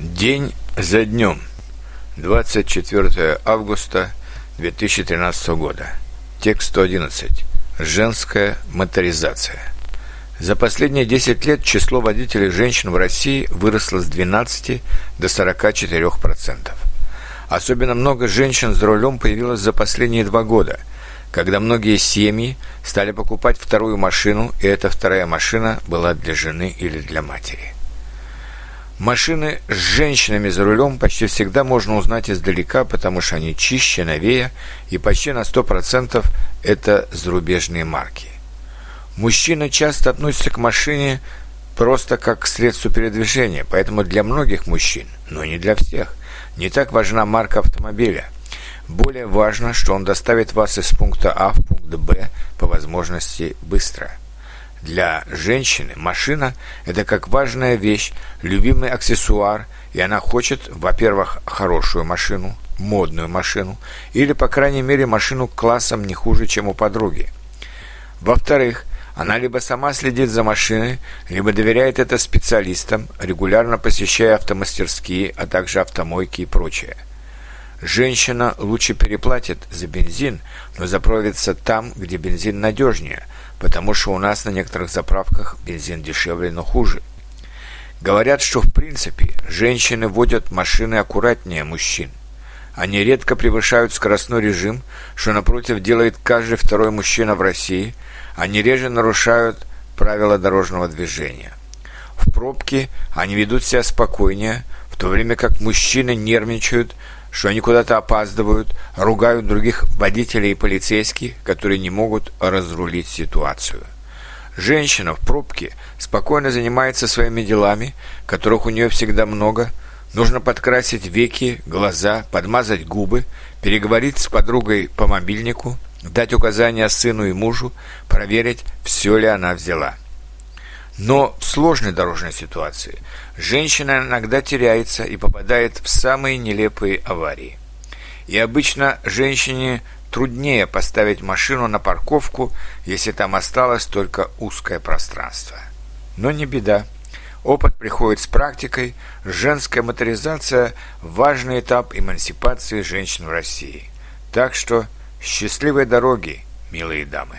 День за днем. 24 августа 2013 года. Текст 111. Женская моторизация. За последние 10 лет число водителей женщин в России выросло с 12 до 44%. Особенно много женщин за рулем появилось за последние два года, когда многие семьи стали покупать вторую машину, и эта вторая машина была для жены или для матери. Машины с женщинами за рулем почти всегда можно узнать издалека, потому что они чище, новее, и почти на 100% это зарубежные марки. Мужчины часто относятся к машине просто как к средству передвижения, поэтому для многих мужчин, но не для всех, не так важна марка автомобиля. Более важно, что он доставит вас из пункта А в пункт Б по возможности быстро – для женщины машина – это как важная вещь, любимый аксессуар, и она хочет, во-первых, хорошую машину, модную машину, или, по крайней мере, машину классом не хуже, чем у подруги. Во-вторых, она либо сама следит за машиной, либо доверяет это специалистам, регулярно посещая автомастерские, а также автомойки и прочее. Женщина лучше переплатит за бензин, но заправится там, где бензин надежнее – потому что у нас на некоторых заправках бензин дешевле, но хуже. Говорят, что в принципе женщины водят машины аккуратнее мужчин. Они редко превышают скоростной режим, что напротив делает каждый второй мужчина в России. Они реже нарушают правила дорожного движения. В пробке они ведут себя спокойнее, в то время как мужчины нервничают, что они куда-то опаздывают, ругают других водителей и полицейских, которые не могут разрулить ситуацию. Женщина в пробке спокойно занимается своими делами, которых у нее всегда много. Нужно подкрасить веки, глаза, подмазать губы, переговорить с подругой по мобильнику, дать указания сыну и мужу, проверить, все ли она взяла. Но в сложной дорожной ситуации женщина иногда теряется и попадает в самые нелепые аварии. И обычно женщине труднее поставить машину на парковку, если там осталось только узкое пространство. Но не беда. Опыт приходит с практикой. Женская моторизация – важный этап эмансипации женщин в России. Так что счастливой дороги, милые дамы!